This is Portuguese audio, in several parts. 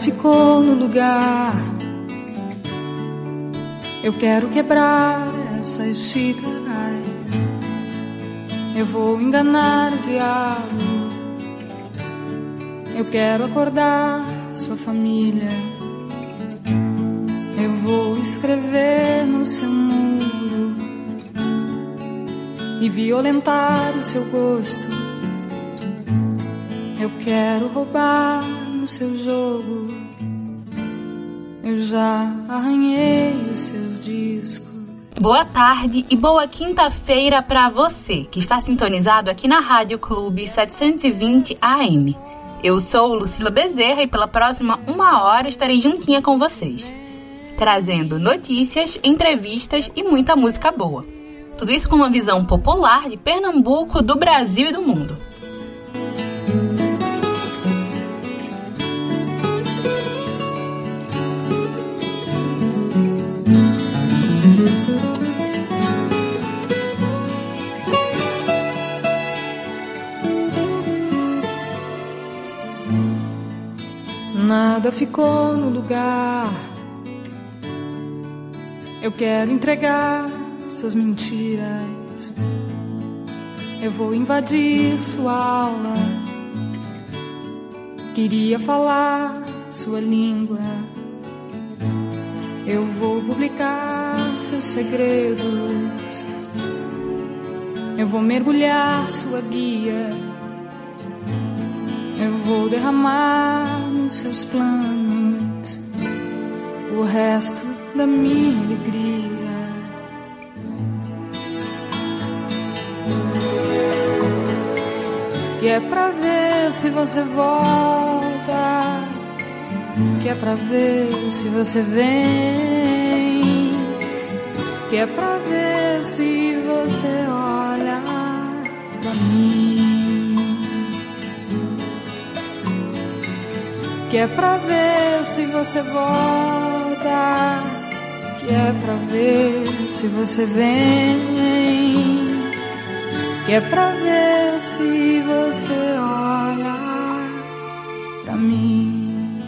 Ficou no lugar. Eu quero quebrar essas xícaras. Eu vou enganar o diabo. Eu quero acordar sua família. Eu vou escrever no seu muro e violentar o seu gosto. Eu quero roubar no seu jogo. Eu já arranhei os seus discos. Boa tarde e boa quinta-feira para você que está sintonizado aqui na Rádio Clube 720 AM. Eu sou Lucila Bezerra e pela próxima uma hora estarei juntinha com vocês, trazendo notícias, entrevistas e muita música boa. Tudo isso com uma visão popular de Pernambuco, do Brasil e do mundo. Nada ficou no lugar. Eu quero entregar suas mentiras. Eu vou invadir sua aula. Queria falar sua língua. Eu vou publicar seus segredos. Eu vou mergulhar sua guia. Eu vou derramar seus planos o resto da minha alegria. Que é pra ver se você volta. Que é pra ver se você vem. Que é pra ver se você olha pra mim. Que é pra ver se você volta. Que é pra ver se você vem. Que é pra ver se você olha pra mim.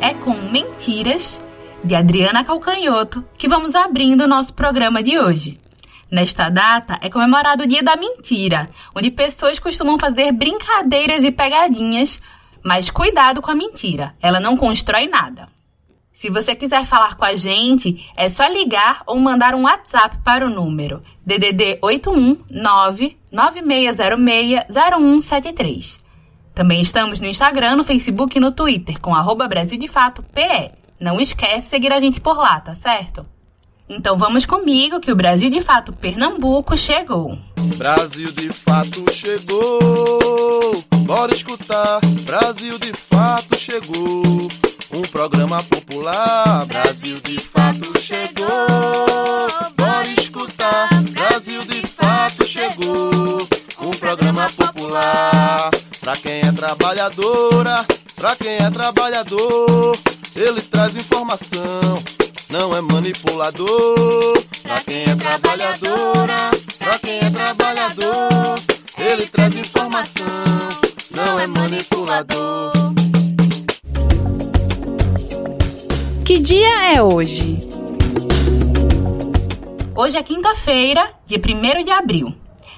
É com Mentiras, de Adriana Calcanhoto, que vamos abrindo o nosso programa de hoje. Nesta data é comemorado o Dia da Mentira, onde pessoas costumam fazer brincadeiras e pegadinhas, mas cuidado com a mentira, ela não constrói nada. Se você quiser falar com a gente, é só ligar ou mandar um WhatsApp para o número DDD 819 9606 0173. Também estamos no Instagram, no Facebook e no Twitter com arroba Brasil de Fato PE. Não esquece de seguir a gente por lá, tá certo? Então vamos comigo que o Brasil de Fato Pernambuco chegou. Brasil de fato chegou. Bora escutar. Brasil de fato chegou. Um programa popular. Brasil de fato chegou. Bora escutar. Brasil de fato chegou. Um programa popular. Pra quem é trabalhadora, pra quem é trabalhador, ele traz informação quinta-feira, dia 1 de abril.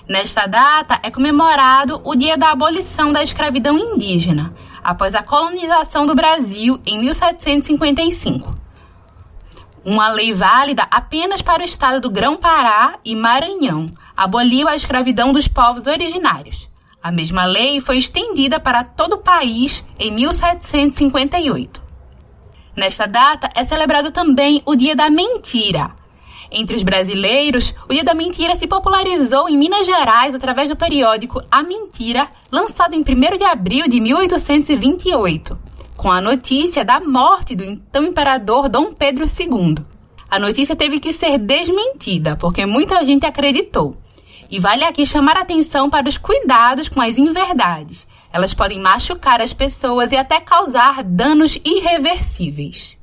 Nesta data é comemorado o dia da abolição da escravidão indígena, após a colonização do Brasil em 1755 uma lei válida apenas para o estado do Grão-Pará e Maranhão, aboliu a escravidão dos povos originários. A mesma lei foi estendida para todo o país em 1758. Nesta data é celebrado também o Dia da Mentira. Entre os brasileiros, o Dia da Mentira se popularizou em Minas Gerais através do periódico A Mentira, lançado em 1 de abril de 1828, com a notícia da morte do então imperador Dom Pedro II. A notícia teve que ser desmentida, porque muita gente acreditou. E vale aqui chamar a atenção para os cuidados com as inverdades. Elas podem machucar as pessoas e até causar danos irreversíveis.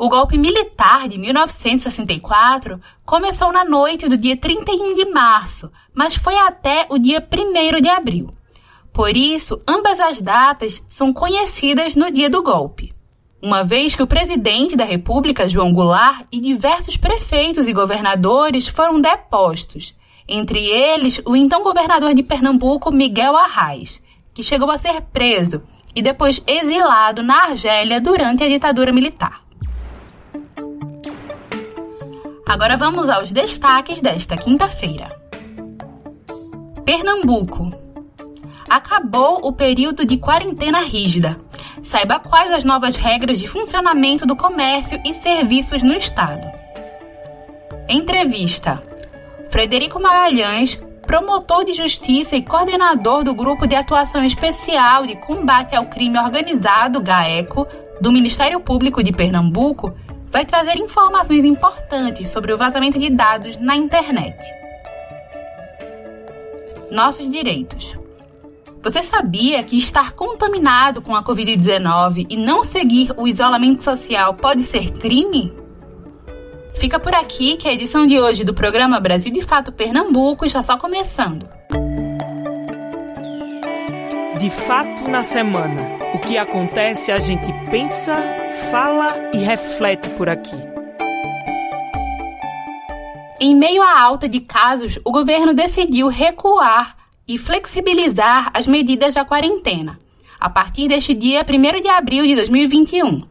O golpe militar de 1964 começou na noite do dia 31 de março, mas foi até o dia 1 de abril. Por isso, ambas as datas são conhecidas no dia do golpe. Uma vez que o presidente da República, João Goulart, e diversos prefeitos e governadores foram depostos, entre eles o então governador de Pernambuco, Miguel Arraes, que chegou a ser preso e depois exilado na Argélia durante a ditadura militar. Agora vamos aos destaques desta quinta-feira. Pernambuco. Acabou o período de quarentena rígida. Saiba quais as novas regras de funcionamento do comércio e serviços no estado. Entrevista. Frederico Magalhães, promotor de justiça e coordenador do Grupo de Atuação Especial de Combate ao Crime Organizado, GAECO, do Ministério Público de Pernambuco, vai trazer informações importantes sobre o vazamento de dados na internet. Nossos direitos. Você sabia que estar contaminado com a Covid-19 e não seguir o isolamento social pode ser crime? Fica por aqui que a edição de hoje do programa Brasil de Fato Pernambuco está só começando. De fato na semana. O que acontece a gente pensa, fala e reflete por aqui. Em meio à alta de casos, o governo decidiu recuar e flexibilizar as medidas da quarentena, a partir deste dia 1 de abril de 2021.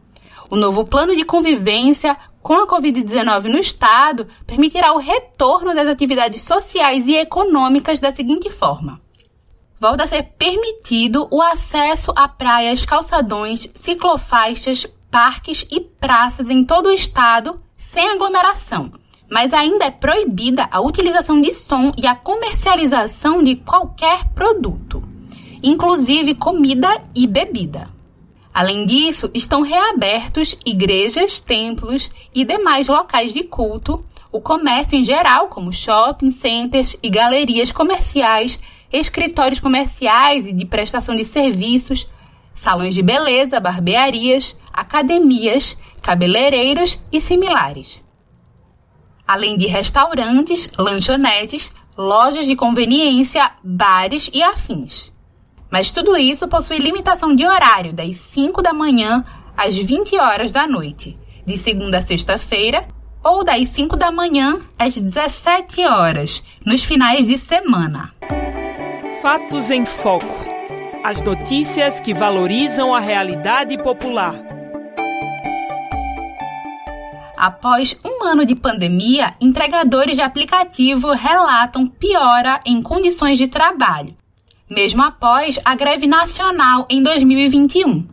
O novo plano de convivência com a Covid-19 no Estado permitirá o retorno das atividades sociais e econômicas da seguinte forma volta a ser permitido o acesso a praias, calçadões, ciclofaixas, parques e praças em todo o estado sem aglomeração. Mas ainda é proibida a utilização de som e a comercialização de qualquer produto, inclusive comida e bebida. Além disso, estão reabertos igrejas, templos e demais locais de culto, o comércio em geral, como shopping centers e galerias comerciais escritórios comerciais e de prestação de serviços, salões de beleza, barbearias, academias, cabeleireiros e similares. Além de restaurantes, lanchonetes, lojas de conveniência, bares e afins. Mas tudo isso possui limitação de horário das 5 da manhã às 20 horas da noite, de segunda a sexta-feira, ou das 5 da manhã às 17 horas, nos finais de semana. Fatos em Foco. As notícias que valorizam a realidade popular. Após um ano de pandemia, entregadores de aplicativo relatam piora em condições de trabalho, mesmo após a greve nacional em 2021.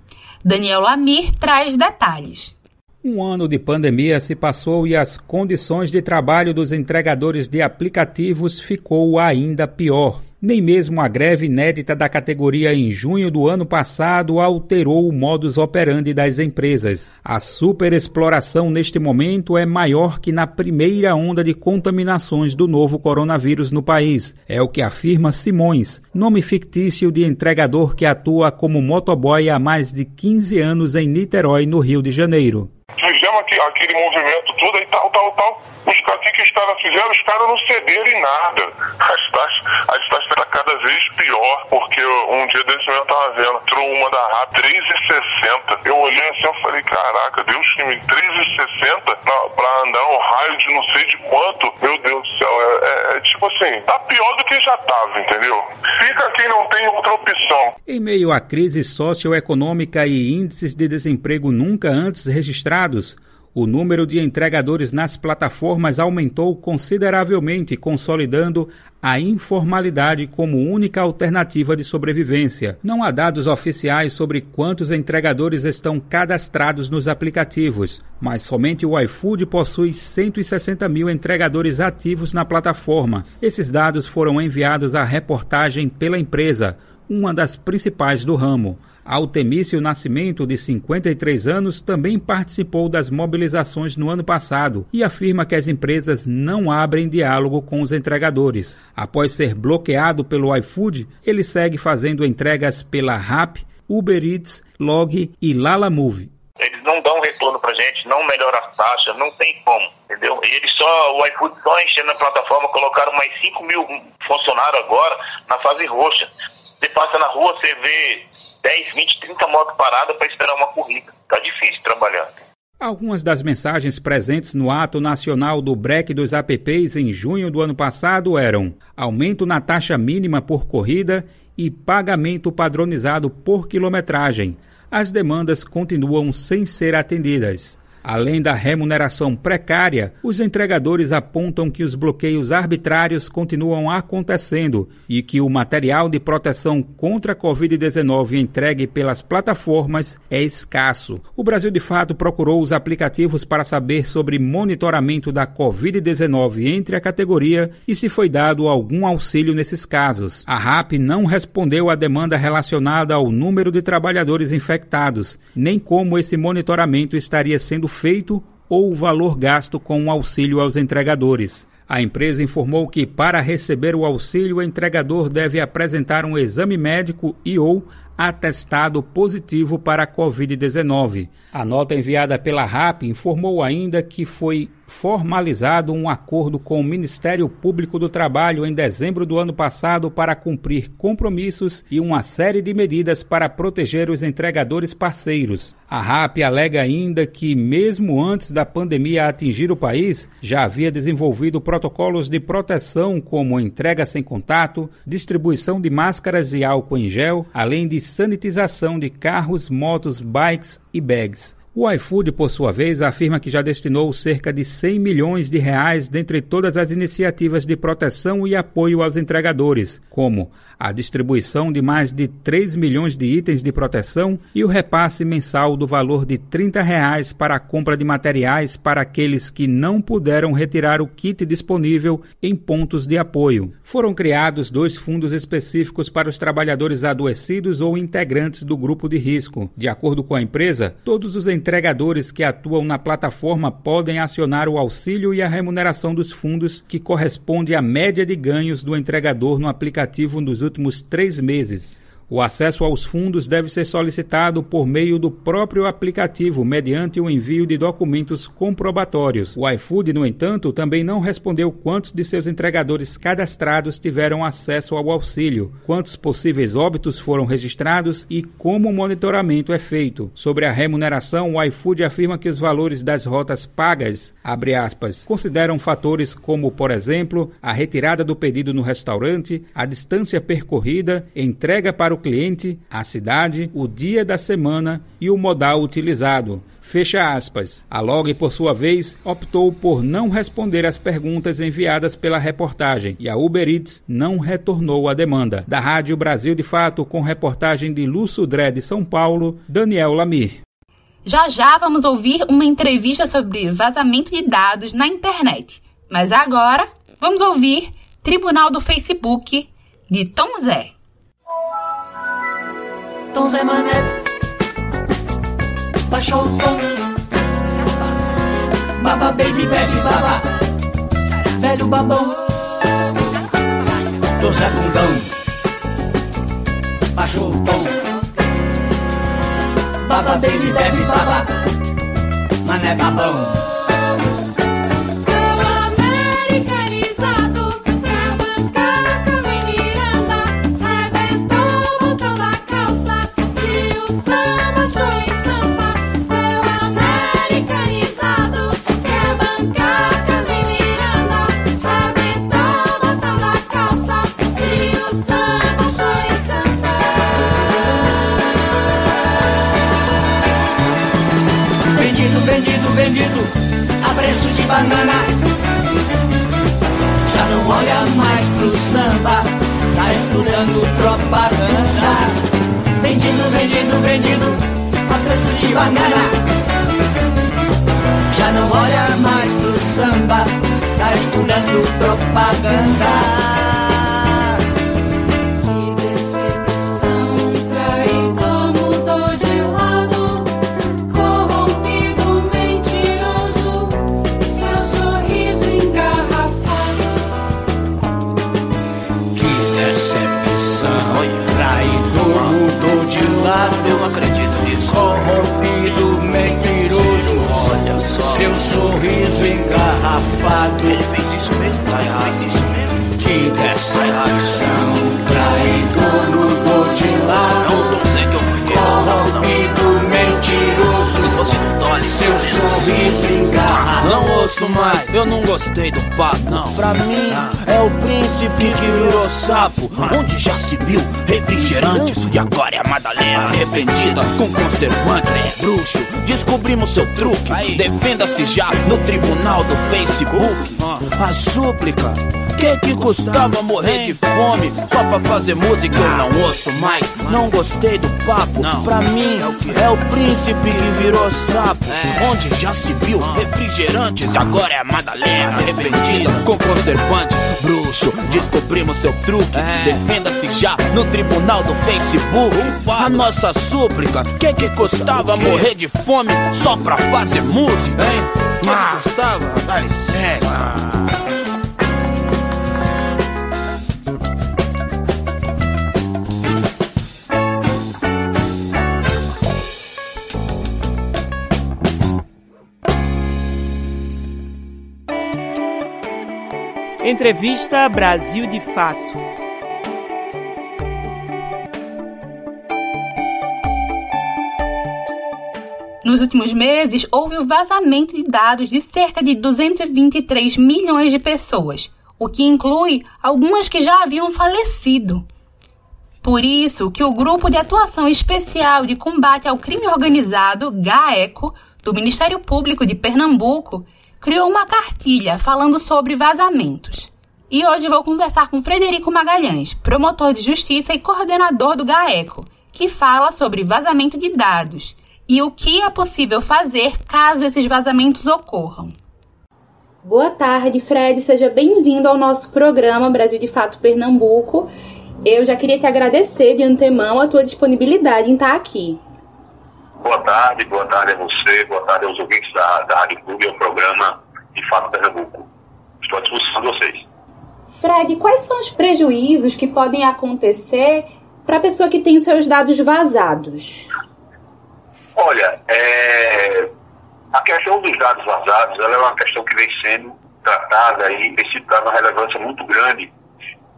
Daniel Lamir traz detalhes. Um ano de pandemia se passou e as condições de trabalho dos entregadores de aplicativos ficou ainda pior. Nem mesmo a greve inédita da categoria em junho do ano passado alterou o modus operandi das empresas. A superexploração neste momento é maior que na primeira onda de contaminações do novo coronavírus no país. É o que afirma Simões, nome fictício de entregador que atua como motoboy há mais de 15 anos em Niterói, no Rio de Janeiro. Aquele movimento todo e tal, tal, tal os, o que, os caras fizeram? Os caras não cederam em nada. As taxas, as taxas estão cada vez pior, porque um dia desse eu tava vendo, entrou uma da RAP 3,60. Eu olhei assim e falei, caraca, Deus que me 3,60 pra, pra andar um raio de não sei de quanto. Meu Deus do céu, é, é, é tipo assim, tá pior do que já tava, entendeu? Fica quem não tem outra opção. Em meio à crise socioeconômica e índices de desemprego nunca antes registrados, O número de entregadores nas plataformas aumentou consideravelmente, consolidando a informalidade como única alternativa de sobrevivência. Não há dados oficiais sobre quantos entregadores estão cadastrados nos aplicativos, mas somente o iFood possui 160 mil entregadores ativos na plataforma. Esses dados foram enviados à reportagem pela empresa, uma das principais do ramo. Altemício Nascimento, de 53 anos, também participou das mobilizações no ano passado e afirma que as empresas não abrem diálogo com os entregadores. Após ser bloqueado pelo iFood, ele segue fazendo entregas pela RAP, Uber Eats, Log e Lala Move. Eles não dão retorno pra gente, não melhoram as taxas, não tem como, entendeu? E eles só, o iFood só enchendo a plataforma, colocaram mais 5 mil funcionários agora na fase roxa. Você passa na rua, você vê 10, 20, 30 motos paradas para esperar uma corrida. Tá difícil trabalhar. Algumas das mensagens presentes no ato nacional do break dos apps em junho do ano passado eram aumento na taxa mínima por corrida e pagamento padronizado por quilometragem. As demandas continuam sem ser atendidas. Além da remuneração precária, os entregadores apontam que os bloqueios arbitrários continuam acontecendo e que o material de proteção contra a Covid-19 entregue pelas plataformas é escasso. O Brasil, de fato, procurou os aplicativos para saber sobre monitoramento da Covid-19 entre a categoria e se foi dado algum auxílio nesses casos. A RAP não respondeu à demanda relacionada ao número de trabalhadores infectados, nem como esse monitoramento estaria sendo feito ou o valor gasto com o auxílio aos entregadores. A empresa informou que, para receber o auxílio, o entregador deve apresentar um exame médico e ou atestado positivo para a Covid-19. A nota enviada pela RAP informou ainda que foi formalizado um acordo com o Ministério Público do Trabalho em dezembro do ano passado para cumprir compromissos e uma série de medidas para proteger os entregadores parceiros. A RAP alega ainda que, mesmo antes da pandemia atingir o país, já havia desenvolvido protocolos de proteção como entrega sem contato, distribuição de máscaras e álcool em gel, além de sanitização de carros, motos, bikes e bags. O iFood, por sua vez, afirma que já destinou cerca de 100 milhões de reais dentre todas as iniciativas de proteção e apoio aos entregadores, como a distribuição de mais de 3 milhões de itens de proteção e o repasse mensal do valor de 30 reais para a compra de materiais para aqueles que não puderam retirar o kit disponível em pontos de apoio. Foram criados dois fundos específicos para os trabalhadores adoecidos ou integrantes do grupo de risco. De acordo com a empresa, todos os entregadores que atuam na plataforma podem acionar o auxílio e a remuneração dos fundos, que corresponde à média de ganhos do entregador no aplicativo nos últimos três meses. O acesso aos fundos deve ser solicitado por meio do próprio aplicativo, mediante o envio de documentos comprobatórios. O iFood, no entanto, também não respondeu quantos de seus entregadores cadastrados tiveram acesso ao auxílio, quantos possíveis óbitos foram registrados e como o monitoramento é feito. Sobre a remuneração, o iFood afirma que os valores das rotas pagas, aspas, consideram fatores como, por exemplo, a retirada do pedido no restaurante, a distância percorrida, entrega para o cliente, a cidade, o dia da semana e o modal utilizado. Fecha aspas. A Log, por sua vez, optou por não responder às perguntas enviadas pela reportagem e a Uber Eats não retornou a demanda. Da Rádio Brasil de Fato, com reportagem de Lúcio Dré de São Paulo, Daniel Lamir. Já já vamos ouvir uma entrevista sobre vazamento de dados na internet. Mas agora, vamos ouvir Tribunal do Facebook de Tom Zé. Zé Mané baixou o tom. Baba baby baby baba, velho babão. Tom Zé Bundão baixou o tom. Baba baby baby baba, mané babão. banana. Já não olha mais pro samba, tá estudando propaganda. Vendido, vendido, vendido, a preço de banana. Já não olha mais pro samba, tá estudando propaganda. Onde já se viu refrigerantes e agora é a Madalena arrependida com conservante. É bruxo, descobrimos seu truque. Defenda-se já no tribunal do Facebook. A súplica. Que que custava morrer de fome só pra fazer música? Eu não ouço mais, não gostei do papo. Pra mim, é o príncipe que virou sapo. Onde já se viu refrigerantes e agora é a Madalena arrependida com conservantes. Bruxo, descobrimos seu truque. Defenda-se já no tribunal do Facebook. A nossa súplica, que que custava morrer de fome só pra fazer música, hein? Que que custava? Dá licença. Entrevista Brasil de Fato. Nos últimos meses, houve o vazamento de dados de cerca de 223 milhões de pessoas, o que inclui algumas que já haviam falecido. Por isso que o Grupo de Atuação Especial de Combate ao Crime Organizado, GAECO, do Ministério Público de Pernambuco, criou uma cartilha falando sobre vazamentos. E hoje vou conversar com Frederico Magalhães, promotor de justiça e coordenador do GAECO, que fala sobre vazamento de dados e o que é possível fazer caso esses vazamentos ocorram. Boa tarde, Fred. Seja bem-vindo ao nosso programa Brasil de Fato Pernambuco. Eu já queria te agradecer de antemão a tua disponibilidade em estar aqui. Boa tarde, boa tarde a você, boa tarde aos ouvintes da, da Rádio Clube e ao programa de Fato Pernambuco. Estou à disposição de vocês. Fred, quais são os prejuízos que podem acontecer para a pessoa que tem os seus dados vazados? Olha, é, a questão dos dados vazados é uma questão que vem sendo tratada e tem sido dada uma relevância muito grande,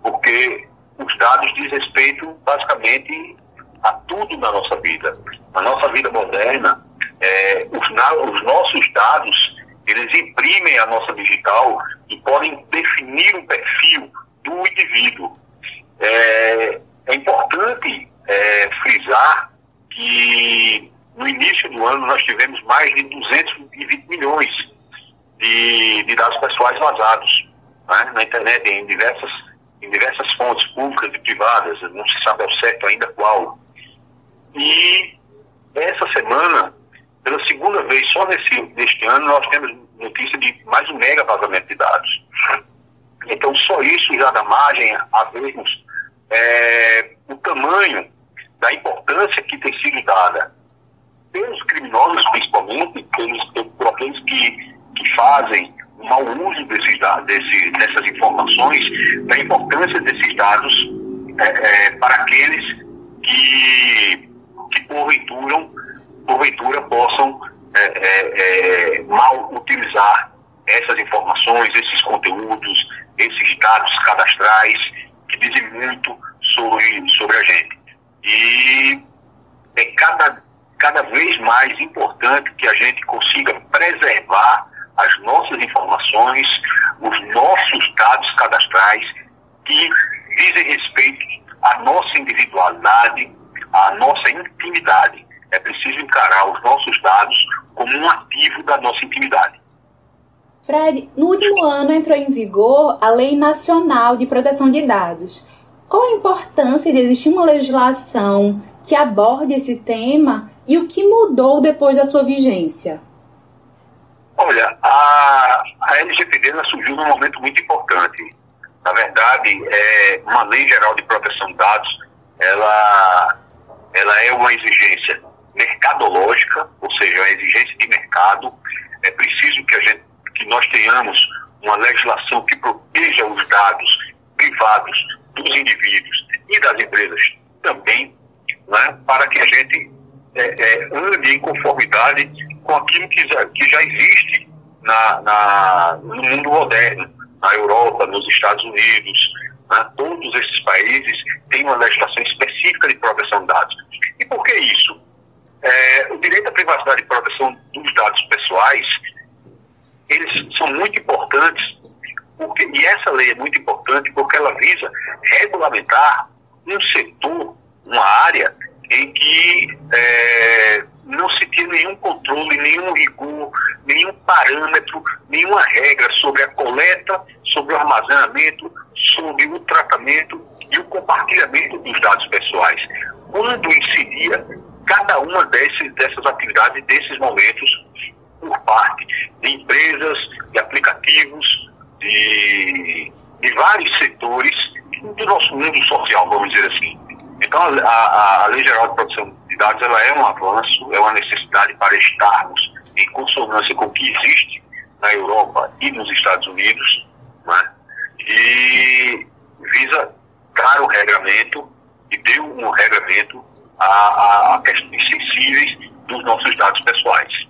porque os dados diz respeito basicamente a tudo na nossa vida. Na nossa vida moderna, é, os, na, os nossos dados, eles imprimem a nossa digital e podem definir um perfil do indivíduo. É, é importante é, frisar que no início do ano nós tivemos mais de 220 milhões de, de dados pessoais vazados né, na internet, em diversas, em diversas fontes públicas e privadas, não se sabe ao certo ainda qual. E essa semana, pela segunda vez, só nesse, neste ano, nós temos notícia de mais um mega vazamento de dados. Então, só isso já dá margem a vermos é, o tamanho da importância que tem sido dada pelos criminosos, principalmente, pelos, por aqueles que, que fazem mau uso desses, desse, dessas informações, da importância desses dados é, é, para aqueles que, que porventura, porventura possam é, é, é, mal utilizar essas informações, esses conteúdos, esses dados cadastrais que dizem muito sobre, sobre a gente. E é cada, cada vez mais importante que a gente consiga preservar as nossas informações, os nossos dados cadastrais que dizem respeito à nossa individualidade, à nossa intimidade. É preciso encarar os nossos dados como um ativo da nossa intimidade. Fred, no último ano entrou em vigor a Lei Nacional de Proteção de Dados. Qual a importância de existir uma legislação que aborde esse tema e o que mudou depois da sua vigência? Olha, a, a LGPD surgiu num momento muito importante. Na verdade, é uma lei geral de proteção de dados, ela, ela é uma exigência mercadológica, ou seja, uma exigência de mercado. É preciso que, a gente, que nós tenhamos uma legislação que proteja os dados privados dos indivíduos e das empresas também, né, para que a gente é, é, ande em conformidade com aquilo que já, que já existe na, na, no mundo moderno, na Europa, nos Estados Unidos. Né, todos esses países têm uma legislação específica de proteção de dados. E por que isso? É, o direito à privacidade e proteção dos dados pessoais, eles são muito importantes porque, e essa lei é muito importante porque ela visa regulamentar um setor, uma área em que é, não se tinha nenhum controle, nenhum rigor, nenhum parâmetro, nenhuma regra sobre a coleta, sobre o armazenamento, sobre o tratamento e o compartilhamento dos dados pessoais. Quando incidia cada uma desses, dessas atividades, desses momentos, por parte de empresas, de aplicativos, de, de vários setores do nosso mundo social, vamos dizer assim. Então, a, a, a Lei Geral de Proteção de Dados ela é um avanço, é uma necessidade para estarmos em consonância com o que existe na Europa e nos Estados Unidos, né? E visa dar um regramento e deu um regramento a, a, a questões sensíveis dos nossos dados pessoais.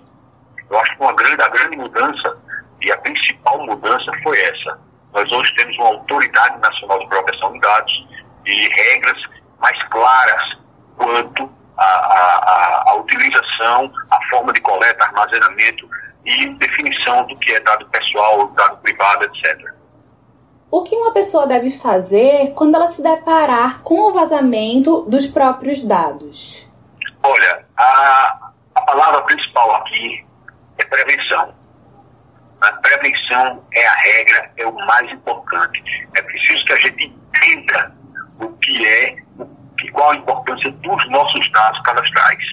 Eu acho que uma grande, a grande mudança e a principal mudança foi essa. Nós hoje temos uma Autoridade Nacional de Proteção de Dados e regras mais claras quanto à utilização, a forma de coleta, armazenamento e definição do que é dado pessoal, dado privado, etc. O que uma pessoa deve fazer quando ela se deparar com o vazamento dos próprios dados? Olha, a, a palavra principal aqui é prevenção. A prevenção é a regra, é o mais importante. É preciso que a gente entenda o que é, o, qual a importância dos nossos dados cadastrais.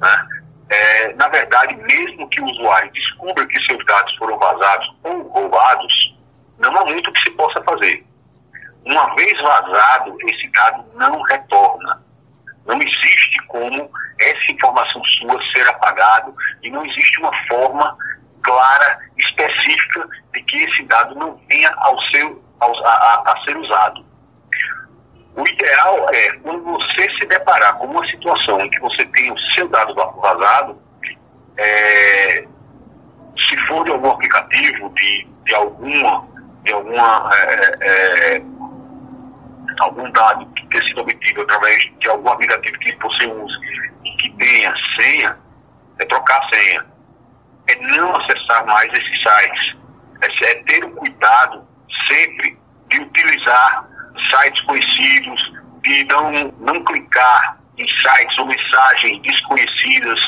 Né? É, na verdade, mesmo que o usuário descubra que seus dados foram vazados ou roubados, não há muito que se possa fazer. Uma vez vazado, esse dado não retorna. Não existe como essa informação sua ser apagado e não existe uma forma clara, específica, de que esse dado não venha ao seu, ao, a, a, ser usado. O ideal é, quando você se deparar com uma situação em que você tem o seu dado vazado, é, se for de algum aplicativo, de, de alguma, de alguma é, é, algum dado que tenha sido obtido através de algum aplicativo que você use e que tenha senha, é trocar a senha é não acessar mais esses sites. É, é ter o cuidado sempre de utilizar sites conhecidos, de não, não clicar em sites ou mensagens desconhecidas,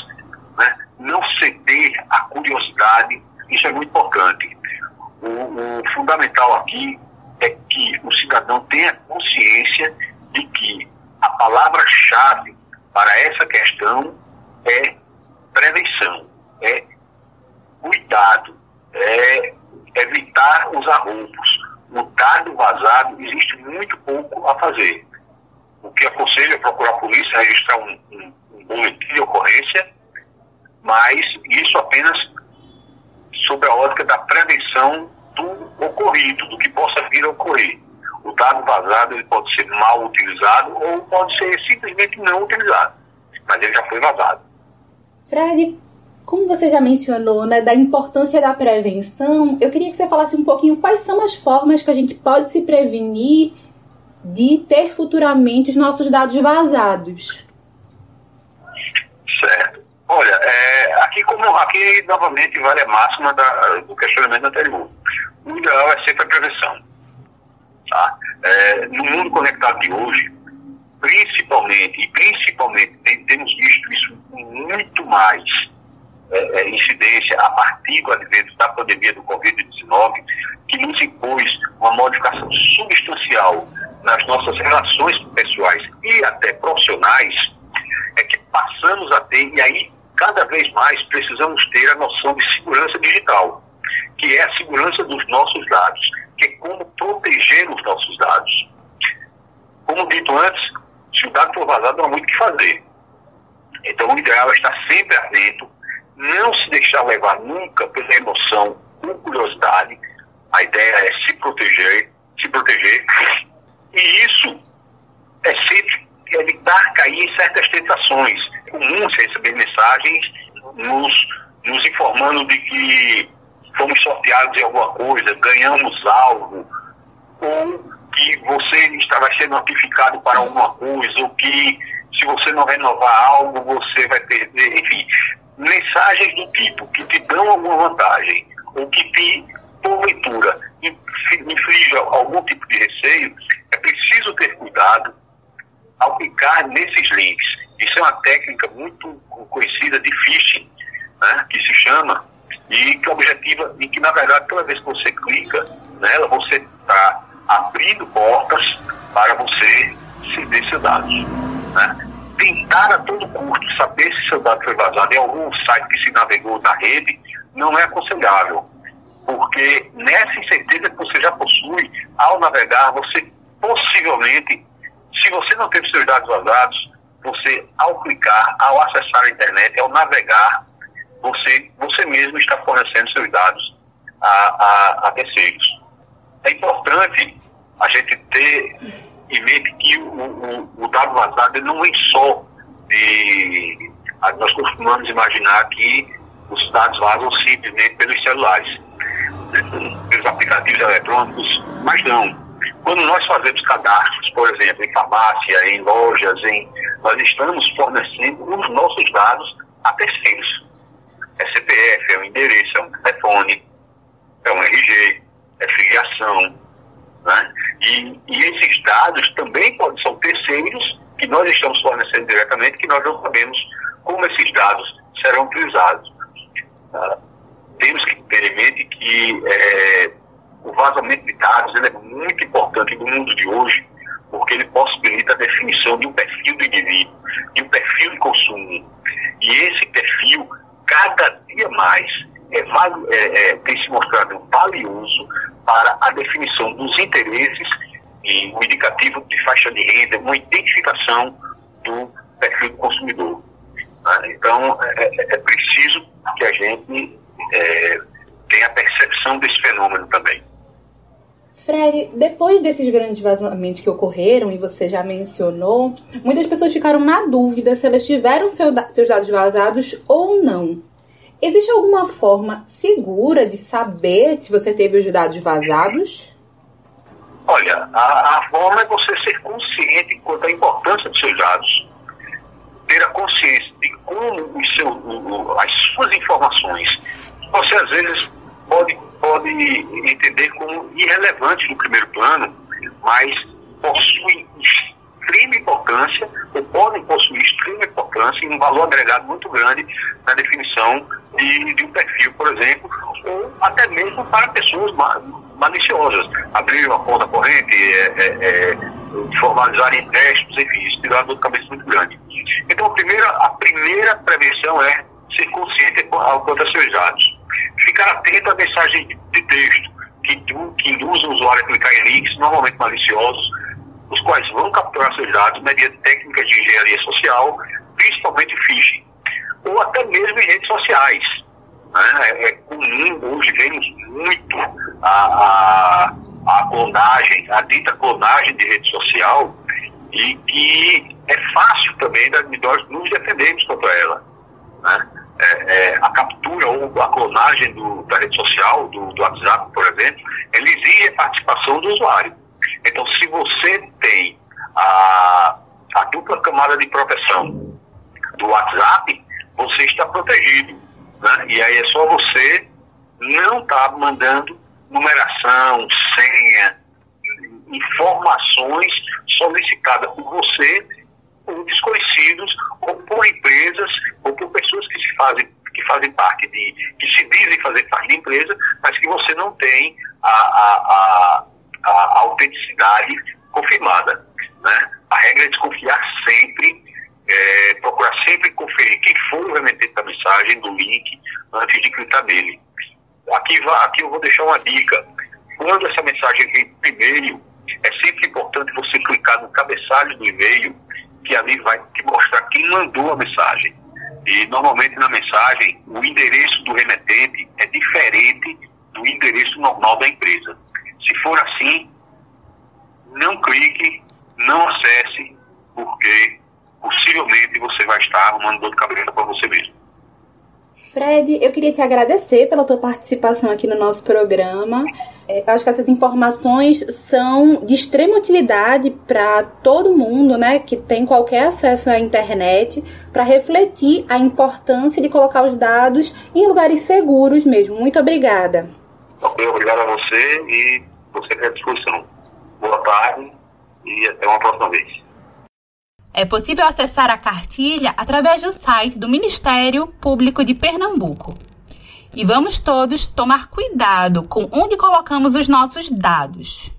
né? não ceder à curiosidade, isso é muito importante. O, o fundamental aqui é que o cidadão tenha consciência de que a palavra-chave para essa questão é prevenção, é cuidado, é evitar os arrombos. O dado vazado existe muito pouco a fazer. O que aconselho é procurar a polícia, registrar um, um, um boletim de ocorrência, mas isso apenas sob a ótica da prevenção do ocorrido, do que possa vir a ocorrer. O dado vazado ele pode ser mal utilizado ou pode ser simplesmente não utilizado, mas ele já foi vazado. Fred, como você já mencionou, né, da importância da prevenção, eu queria que você falasse um pouquinho quais são as formas que a gente pode se prevenir de ter futuramente os nossos dados vazados. Certo. Olha, é, aqui como aqui novamente vale a máxima da, do questionamento anterior. O ideal é sempre a prevenção. Tá? É, no mundo conectado de hoje, principalmente, e principalmente tem, temos visto isso com muito mais é, é incidência a partir do advento da pandemia do Covid-19, que nos impôs uma modificação substancial nas nossas relações pessoais e até profissionais, é que passamos a ter, e aí cada vez mais precisamos ter a noção de segurança digital, que é a segurança dos nossos dados, que é como proteger os nossos dados. Como dito antes, se o dado for vazado, não há muito o que fazer. Então, o ideal é estar sempre atento, não se deixar levar nunca pela emoção, com curiosidade. A ideia é se proteger, se proteger. E isso é sempre evitar cair em certas tentações. Você receber mensagens nos, nos informando de que fomos sorteados em alguma coisa, ganhamos algo, ou que você vai ser notificado para alguma coisa, ou que se você não renovar algo, você vai perder. Enfim, mensagens do tipo que te dão alguma vantagem, ou que te, porventura, inflige algum tipo de receio, é preciso ter cuidado ao clicar nesses links. Isso é uma técnica muito conhecida de phishing, né, que se chama, e que objetiva, e que na verdade toda vez que você clica nela, você está abrindo portas para você ceder seus dados. Né? Tentar a todo custo saber se seu dado foi vazado em algum site que se navegou na rede não é aconselhável, porque nessa incerteza que você já possui, ao navegar, você possivelmente, se você não teve seus dados vazados, você, ao clicar, ao acessar a internet, ao navegar, você, você mesmo está fornecendo seus dados a, a, a terceiros. É importante a gente ter em mente que o, o, o dado vazado não vem só de. Nós costumamos imaginar que os dados vazam simplesmente pelos celulares, pelos aplicativos eletrônicos, mas não. Quando nós fazemos cadastros, por exemplo, em farmácia, em lojas, em, nós estamos fornecendo os nossos dados a terceiros. É CPF, é um endereço, é um telefone, é um RG, é filiação, né? E, e esses dados também podem, são terceiros que nós estamos fornecendo diretamente, que nós não sabemos como esses dados serão utilizados. Uh, temos que ter em mente que é, o vazamento de dados é muito importante no mundo de hoje, porque ele possibilita a definição de um perfil do indivíduo, de um perfil de consumo. E esse perfil, cada dia mais, é, é, é, tem se mostrado valioso para a definição dos interesses e um indicativo de faixa de renda, uma identificação do perfil do consumidor. Né? Então, é, é, é, preciso que a gente é, tenha a percepção desse fenômeno também. Fred, depois desses grandes vazamentos que ocorreram, e você já mencionou, muitas pessoas ficaram na dúvida se elas tiveram seu, seus dados vazados ou não. Existe alguma forma segura de saber se você teve os dados vazados? Olha, a, a forma é você ser consciente quanto à importância dos seus dados. Ter a consciência de como seu, as suas informações, você às vezes pode, pode entender como irrelevantes no primeiro plano, mas possuem extrema importância, ou podem possuir extrema importância e um valor agregado muito grande na definição de, de um perfil, por exemplo, ou até mesmo para pessoas maliciosas. Abrir uma conta corrente, é, é, é, formalizar empréstimos, enfim, isso uma dor de cabeça muito grande. Então, a primeira, a primeira prevenção é ser consciente quanto a seus dados. Ficar atento a mensagens de texto que, que induzem o usuário a clicar em links, normalmente maliciosos, os quais vão capturar seus dados mediante técnicas de engenharia social, principalmente phishing, ou até mesmo em redes sociais. Né? É, é comum, hoje vemos muito a, a, a clonagem, a dita clonagem de rede social, e que é fácil também nós nos defendermos contra ela. Né? É, é, a captura ou a clonagem do, da rede social, do, do WhatsApp, por exemplo, ela exige a participação do usuário. Então, se você tem a, a dupla camada de proteção do WhatsApp, você está protegido. Né? E aí é só você não estar tá mandando numeração, senha, informações solicitadas por você, por desconhecidos, ou por empresas, ou por pessoas que se fazem que fazem parte de, que se dizem fazer parte da empresa, mas que você não tem a, a, a a autenticidade confirmada. Né? A regra é desconfiar sempre, é, procurar sempre conferir quem foi o remetente da mensagem, do link, antes de clicar nele. Aqui, aqui eu vou deixar uma dica. Quando essa mensagem vem e-mail, é sempre importante você clicar no cabeçalho do e-mail, que ali vai te mostrar quem mandou a mensagem. E normalmente na mensagem, o endereço do remetente é diferente do endereço normal da empresa. Se for assim, não clique, não acesse, porque possivelmente você vai estar arrumando dor de cabeça para você mesmo. Fred, eu queria te agradecer pela tua participação aqui no nosso programa. É, eu acho que essas informações são de extrema utilidade para todo mundo, né, que tem qualquer acesso à internet, para refletir a importância de colocar os dados em lugares seguros mesmo. Muito obrigada. Obrigado a você e você à disposição. Boa tarde e até uma próxima vez. É possível acessar a cartilha através do site do Ministério Público de Pernambuco. E vamos todos tomar cuidado com onde colocamos os nossos dados.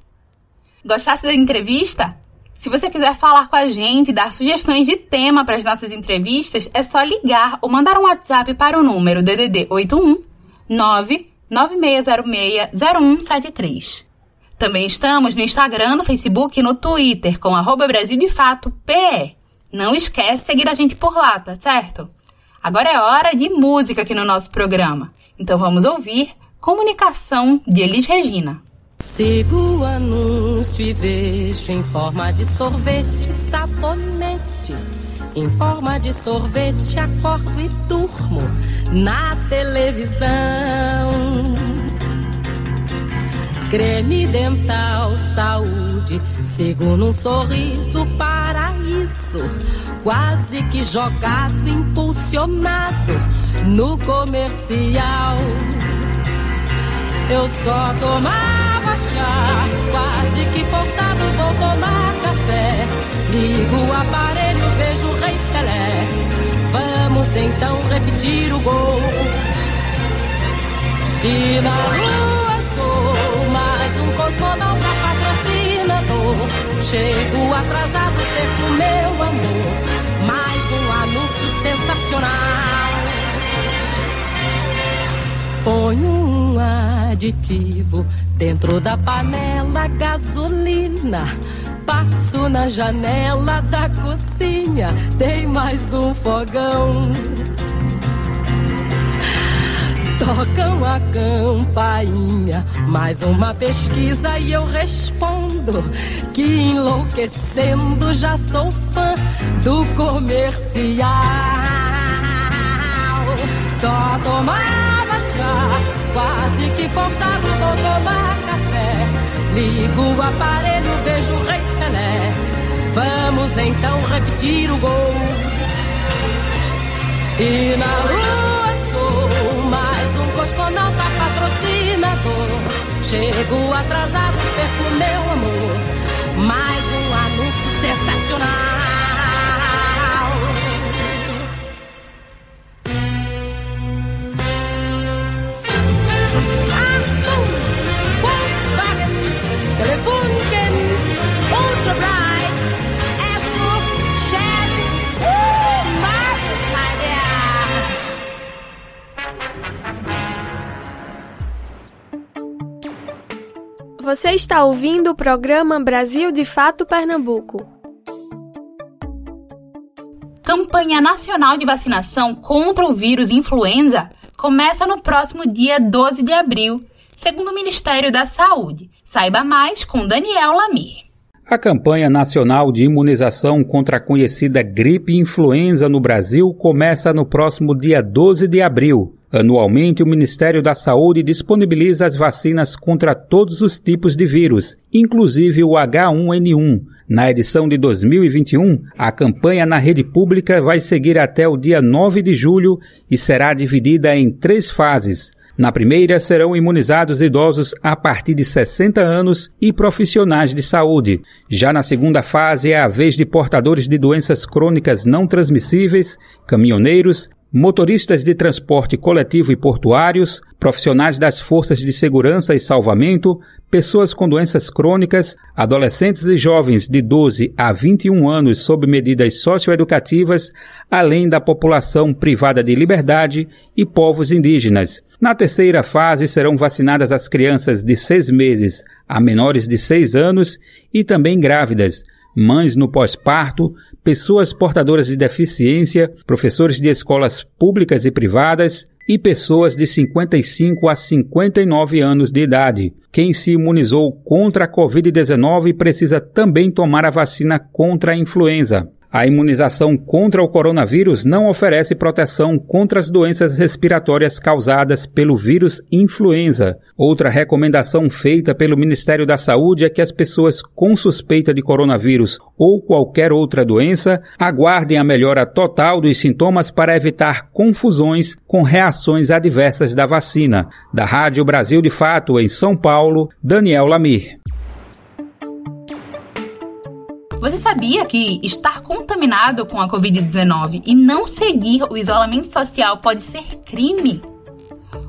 Gostasse da entrevista? Se você quiser falar com a gente, dar sugestões de tema para as nossas entrevistas, é só ligar ou mandar um WhatsApp para o número DDD 81 99606 0173. Também estamos no Instagram, no Facebook e no Twitter com arroba Brasil de Fato PE. Não esquece seguir a gente por lá, tá certo? Agora é hora de música aqui no nosso programa. Então vamos ouvir Comunicação de Elis Regina. Sigo o anúncio e vejo em forma de sorvete, sabonete. Em forma de sorvete, acordo e durmo na televisão creme dental, saúde, segundo um sorriso, paraíso, quase que jogado, impulsionado no comercial. Eu só tomava chá, quase que forçado vou tomar café. Ligo o aparelho, vejo o Rei Pelé. Vamos então repetir o gol. E na Chego atrasado, perco meu amor. Mais um anúncio sensacional. Ponho um aditivo dentro da panela gasolina. Passo na janela da cozinha, tem mais um fogão. Tocam a campainha, mais uma pesquisa e eu respondo que enlouquecendo já sou fã do comercial. Só tomava chá, quase que forçado vou tomar café. Ligo o aparelho, vejo o Rei Pelé. Vamos então repetir o gol. E na lua sou mais um cosmonauta Chego atrasado, perco meu amor. Mais um anúncio sensacional. Achtung! Você está ouvindo o programa Brasil de Fato Pernambuco. Campanha Nacional de Vacinação contra o vírus influenza começa no próximo dia 12 de abril, segundo o Ministério da Saúde. Saiba mais com Daniel Lamir. A campanha nacional de imunização contra a conhecida gripe influenza no Brasil começa no próximo dia 12 de abril. Anualmente, o Ministério da Saúde disponibiliza as vacinas contra todos os tipos de vírus, inclusive o H1N1. Na edição de 2021, a campanha na rede pública vai seguir até o dia 9 de julho e será dividida em três fases. Na primeira, serão imunizados idosos a partir de 60 anos e profissionais de saúde. Já na segunda fase, é a vez de portadores de doenças crônicas não transmissíveis, caminhoneiros, motoristas de transporte coletivo e portuários, profissionais das forças de segurança e salvamento, pessoas com doenças crônicas, adolescentes e jovens de 12 a 21 anos sob medidas socioeducativas, além da população privada de liberdade e povos indígenas. Na terceira fase serão vacinadas as crianças de seis meses a menores de seis anos e também grávidas, mães no pós-parto, pessoas portadoras de deficiência, professores de escolas públicas e privadas e pessoas de 55 a 59 anos de idade. Quem se imunizou contra a Covid-19 precisa também tomar a vacina contra a influenza. A imunização contra o coronavírus não oferece proteção contra as doenças respiratórias causadas pelo vírus influenza. Outra recomendação feita pelo Ministério da Saúde é que as pessoas com suspeita de coronavírus ou qualquer outra doença aguardem a melhora total dos sintomas para evitar confusões com reações adversas da vacina. Da Rádio Brasil de Fato, em São Paulo, Daniel Lamir. Você sabia que estar contaminado com a Covid-19 e não seguir o isolamento social pode ser crime?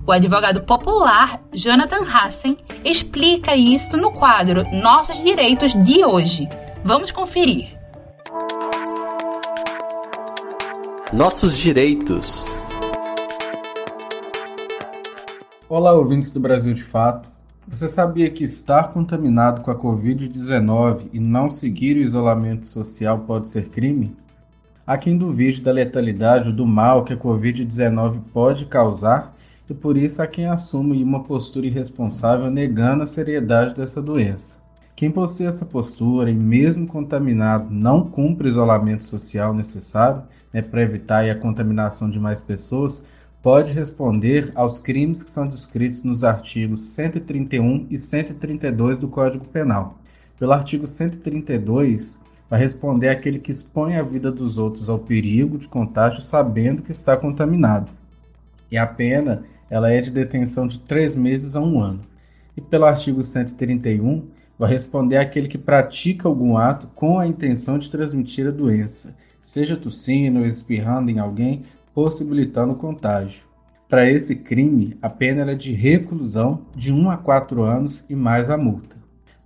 O advogado popular Jonathan Hassen explica isso no quadro Nossos Direitos de hoje. Vamos conferir. Nossos Direitos. Olá, ouvintes do Brasil de Fato. Você sabia que estar contaminado com a Covid-19 e não seguir o isolamento social pode ser crime? Há quem duvide da letalidade ou do mal que a Covid-19 pode causar e por isso há quem assume uma postura irresponsável negando a seriedade dessa doença. Quem possui essa postura e mesmo contaminado não cumpre o isolamento social necessário né, para evitar a contaminação de mais pessoas pode responder aos crimes que são descritos nos artigos 131 e 132 do Código Penal. Pelo artigo 132, vai responder aquele que expõe a vida dos outros ao perigo de contágio sabendo que está contaminado. E a pena ela é de detenção de três meses a um ano. E pelo artigo 131, vai responder aquele que pratica algum ato com a intenção de transmitir a doença, seja tossindo ou espirrando em alguém, possibilitando contágio. Para esse crime, a pena era de reclusão de 1 a 4 anos e mais a multa.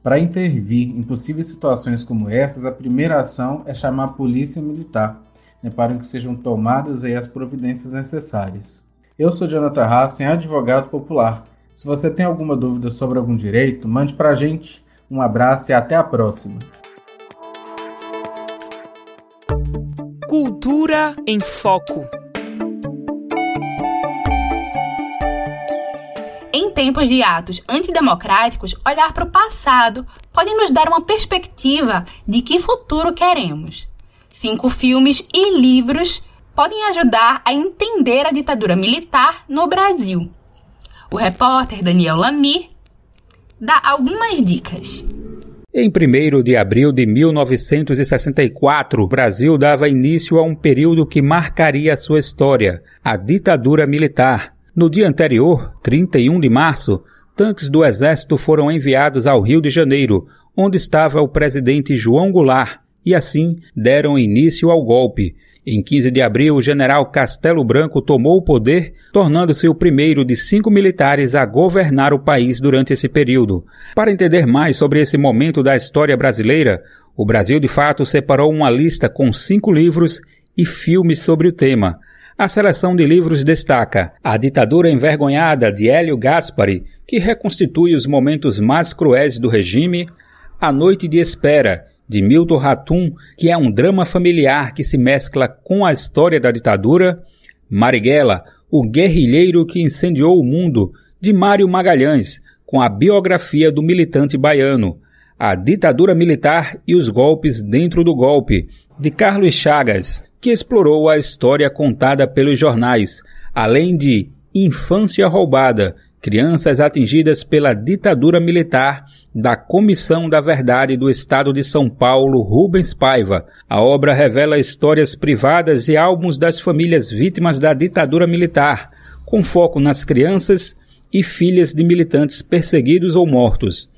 Para intervir em possíveis situações como essas, a primeira ação é chamar a polícia militar, né, para que sejam tomadas aí as providências necessárias. Eu sou Jonathan Hassen, advogado popular. Se você tem alguma dúvida sobre algum direito, mande para a gente. Um abraço e até a próxima. Cultura em Foco. Tempos de atos antidemocráticos, olhar para o passado pode nos dar uma perspectiva de que futuro queremos. Cinco filmes e livros podem ajudar a entender a ditadura militar no Brasil. O repórter Daniel Lamir dá algumas dicas. Em 1 de abril de 1964, o Brasil dava início a um período que marcaria a sua história, a ditadura militar. No dia anterior, 31 de março, tanques do Exército foram enviados ao Rio de Janeiro, onde estava o presidente João Goulart, e assim deram início ao golpe. Em 15 de abril, o general Castelo Branco tomou o poder, tornando-se o primeiro de cinco militares a governar o país durante esse período. Para entender mais sobre esse momento da história brasileira, o Brasil de Fato separou uma lista com cinco livros e filmes sobre o tema. A seleção de livros destaca A Ditadura Envergonhada, de Hélio Gaspari, que reconstitui os momentos mais cruéis do regime, A Noite de Espera, de Milton Ratum, que é um drama familiar que se mescla com a história da ditadura, Marighella, o guerrilheiro que incendiou o mundo, de Mário Magalhães, com a biografia do militante baiano, A Ditadura Militar e os Golpes Dentro do Golpe, de Carlos Chagas, que explorou a história contada pelos jornais, além de Infância Roubada, crianças atingidas pela ditadura militar da Comissão da Verdade do Estado de São Paulo, Rubens Paiva. A obra revela histórias privadas e álbuns das famílias vítimas da ditadura militar, com foco nas crianças e filhas de militantes perseguidos ou mortos.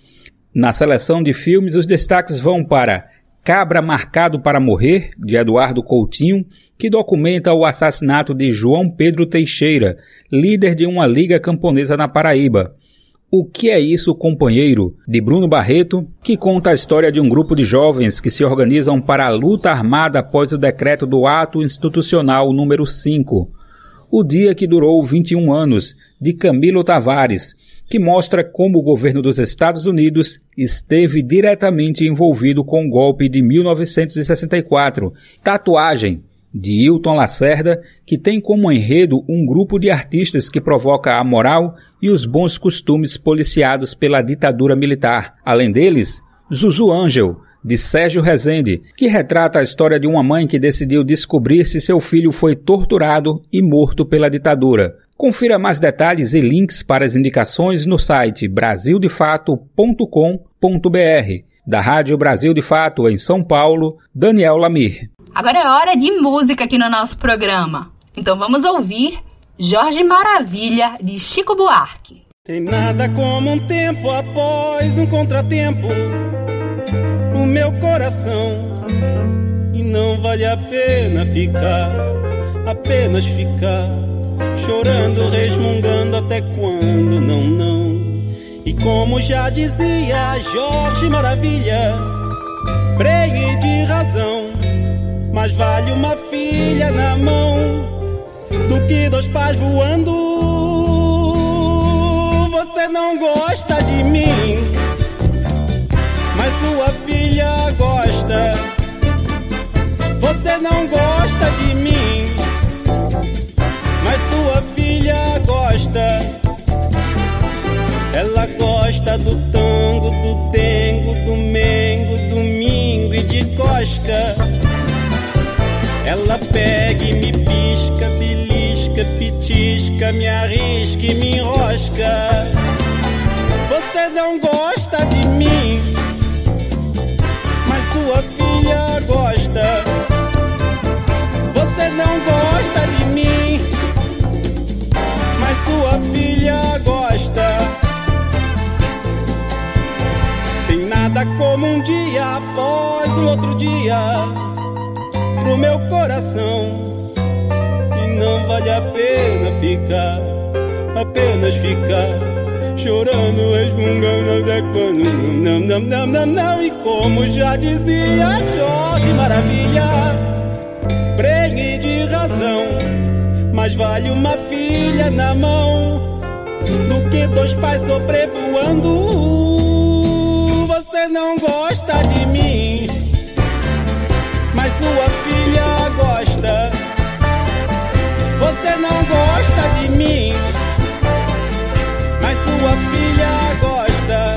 Na seleção de filmes, os destaques vão para Cabra Marcado para Morrer, de Eduardo Coutinho, que documenta o assassinato de João Pedro Teixeira, líder de uma liga camponesa na Paraíba. O que é isso, companheiro? de Bruno Barreto, que conta a história de um grupo de jovens que se organizam para a luta armada após o decreto do Ato Institucional número 5. O dia que durou 21 anos, de Camilo Tavares, que mostra como o governo dos Estados Unidos esteve diretamente envolvido com o golpe de 1964. Tatuagem, de Hilton Lacerda, que tem como enredo um grupo de artistas que provoca a moral e os bons costumes policiados pela ditadura militar. Além deles, Zuzu Angel, de Sérgio Rezende, que retrata a história de uma mãe que decidiu descobrir se seu filho foi torturado e morto pela ditadura. Confira mais detalhes e links para as indicações no site brasildefato.com.br. Da Rádio Brasil de Fato, em São Paulo, Daniel Lamir. Agora é hora de música aqui no nosso programa. Então vamos ouvir Jorge Maravilha, de Chico Buarque. Tem nada como um tempo após um contratempo no meu coração. E não vale a pena ficar, apenas ficar chorando, resmungando até quando não, não. E como já dizia Jorge Maravilha, pregue de razão, mas vale uma filha na mão do que dois pais voando. Você não gosta de mim, mas sua filha gosta. Você não gosta me enrosca. Você não gosta de mim, mas sua filha gosta. Você não gosta de mim sua filha gosta. Tem nada como um dia após o outro dia pro meu coração. E não vale a pena ficar, apenas ficar. Chorando, resmungando até quando não, não, não, não, não. E como já dizia Jorge Maravilha, pregue de razão mais vale uma filha na mão do que dois pais sobrevoando. Você não gosta de mim, mas sua sua filha gosta.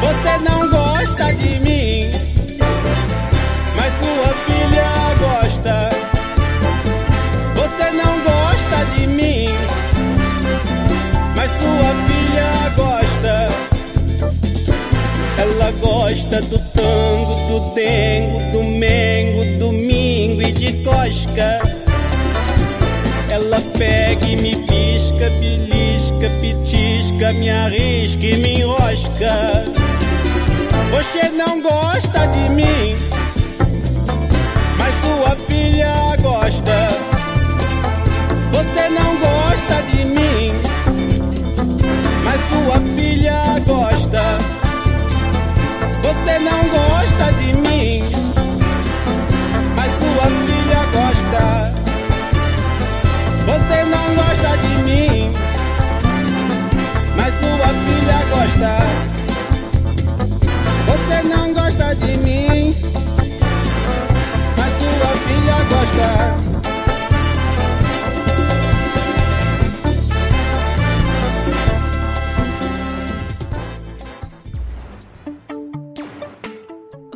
Você não gosta de mim, mas sua filha gosta. sua filha gosta. Ela gosta do tango, do dengo, do mengo, domingo e de cosca. Me arrisca e me enrosca. Você não gosta de mim, mas sua filha gosta. Você não gosta de mim sua filha gosta. Você não gosta de mim, Você não gosta de mim, mas sua filha gosta.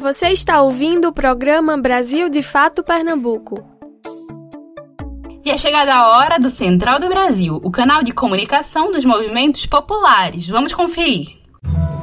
Você está ouvindo o programa Brasil de Fato Pernambuco. É chegada a hora do Central do Brasil, o canal de comunicação dos movimentos populares. Vamos conferir.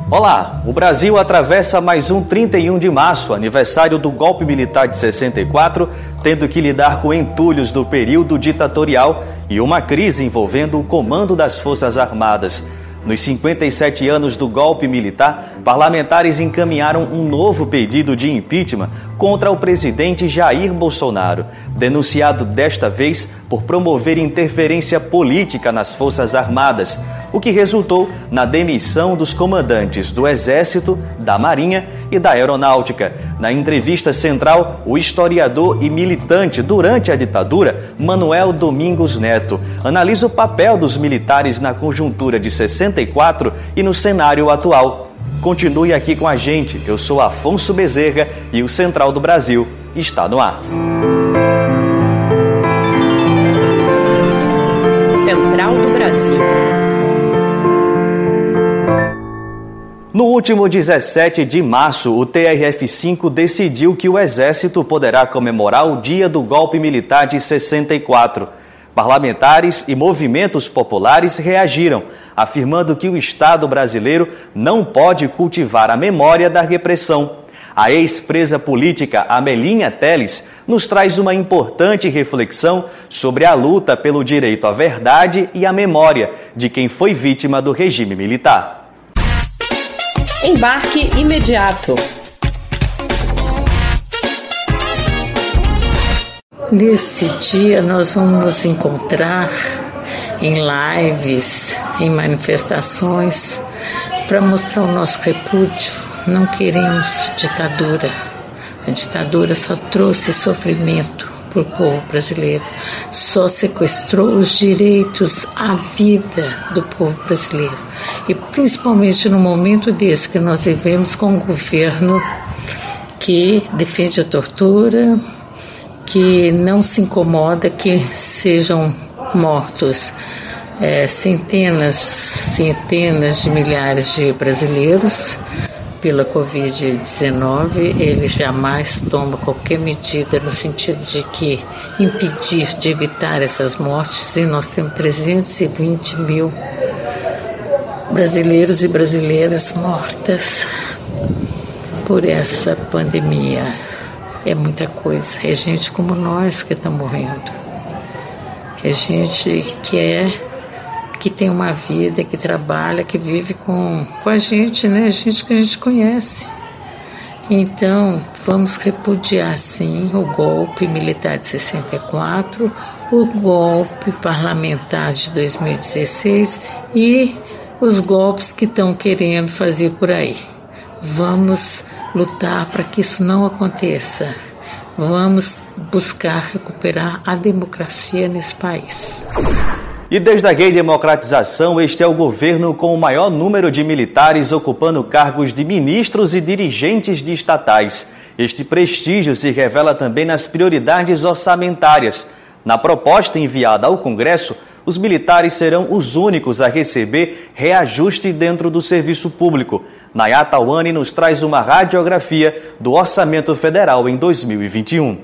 Olá, o Brasil atravessa mais um 31 de março, aniversário do golpe militar de 64, tendo que lidar com entulhos do período ditatorial e uma crise envolvendo o comando das Forças Armadas. Nos 57 anos do golpe militar, parlamentares encaminharam um novo pedido de impeachment contra o presidente Jair Bolsonaro, denunciado desta vez por promover interferência política nas Forças Armadas, o que resultou na demissão dos comandantes do Exército, da Marinha e da Aeronáutica. Na entrevista central, o historiador e militante durante a ditadura, Manuel Domingos Neto, analisa o papel dos militares na conjuntura de 64 e no cenário atual. Continue aqui com a gente. Eu sou Afonso Bezerra e o Central do Brasil está no ar. Central do Brasil. No último 17 de março, o TRF-5 decidiu que o Exército poderá comemorar o dia do golpe militar de 64. Parlamentares e movimentos populares reagiram, afirmando que o Estado brasileiro não pode cultivar a memória da repressão. A ex-presa política Amelinha Teles nos traz uma importante reflexão sobre a luta pelo direito à verdade e à memória de quem foi vítima do regime militar. Embarque imediato. Nesse dia nós vamos nos encontrar em lives, em manifestações, para mostrar o nosso repúdio não queremos ditadura. A ditadura só trouxe sofrimento para o povo brasileiro, só sequestrou os direitos à vida do povo brasileiro. E principalmente no momento desse que nós vivemos com um governo que defende a tortura, que não se incomoda que sejam mortos é, centenas, centenas de milhares de brasileiros pela Covid-19, ele jamais toma qualquer medida no sentido de que impedir, de evitar essas mortes, e nós temos 320 mil brasileiros e brasileiras mortas por essa pandemia. É muita coisa. É gente como nós que está morrendo. É gente que é que tem uma vida, que trabalha, que vive com, com a gente, né? Gente que a gente conhece. Então, vamos repudiar sim o golpe militar de 64, o golpe parlamentar de 2016 e os golpes que estão querendo fazer por aí. Vamos lutar para que isso não aconteça. Vamos buscar recuperar a democracia nesse país. E desde a gay democratização, este é o governo com o maior número de militares ocupando cargos de ministros e dirigentes de estatais. Este prestígio se revela também nas prioridades orçamentárias. Na proposta enviada ao Congresso, os militares serão os únicos a receber reajuste dentro do serviço público. Nayata Wani nos traz uma radiografia do orçamento federal em 2021.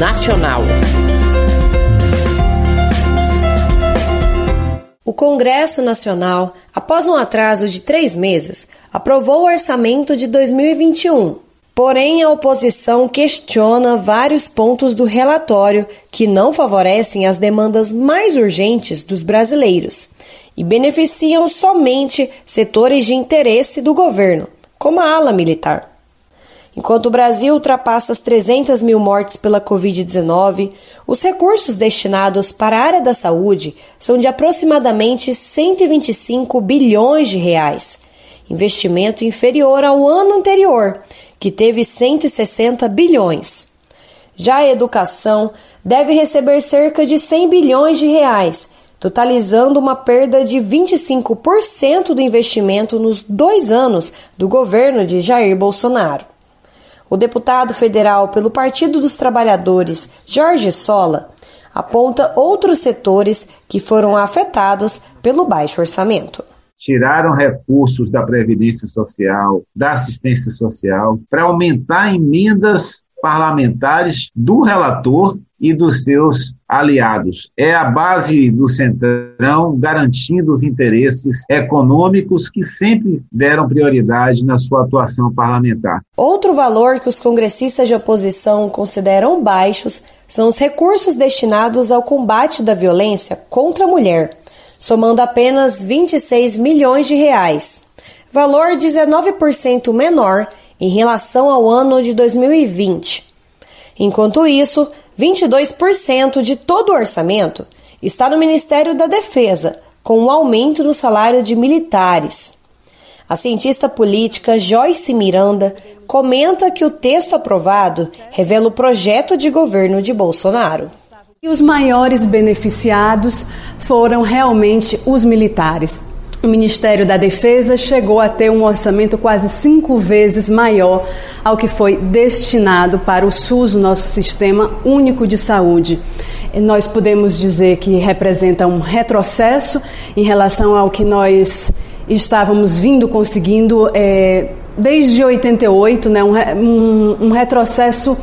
Nacional. O Congresso Nacional, após um atraso de três meses, aprovou o orçamento de 2021. Porém, a oposição questiona vários pontos do relatório que não favorecem as demandas mais urgentes dos brasileiros e beneficiam somente setores de interesse do governo, como a ala militar. Enquanto o Brasil ultrapassa as 300 mil mortes pela Covid-19, os recursos destinados para a área da saúde são de aproximadamente 125 bilhões de reais, investimento inferior ao ano anterior, que teve 160 bilhões. Já a educação deve receber cerca de 100 bilhões de reais, totalizando uma perda de 25% do investimento nos dois anos do governo de Jair Bolsonaro. O deputado federal pelo Partido dos Trabalhadores, Jorge Sola, aponta outros setores que foram afetados pelo baixo orçamento. Tiraram recursos da Previdência Social, da assistência social, para aumentar emendas parlamentares do relator e dos seus aliados. É a base do Centrão garantindo os interesses econômicos que sempre deram prioridade na sua atuação parlamentar. Outro valor que os congressistas de oposição consideram baixos são os recursos destinados ao combate da violência contra a mulher. Somando apenas 26 milhões de reais, valor 19% menor em relação ao ano de 2020. Enquanto isso, 22% de todo o orçamento está no Ministério da Defesa, com um aumento no salário de militares. A cientista política Joyce Miranda comenta que o texto aprovado revela o projeto de governo de Bolsonaro. E os maiores beneficiados foram realmente os militares. O Ministério da Defesa chegou a ter um orçamento quase cinco vezes maior ao que foi destinado para o SUS, o nosso Sistema Único de Saúde. Nós podemos dizer que representa um retrocesso em relação ao que nós estávamos vindo conseguindo é, desde 88, né, um, um, um retrocesso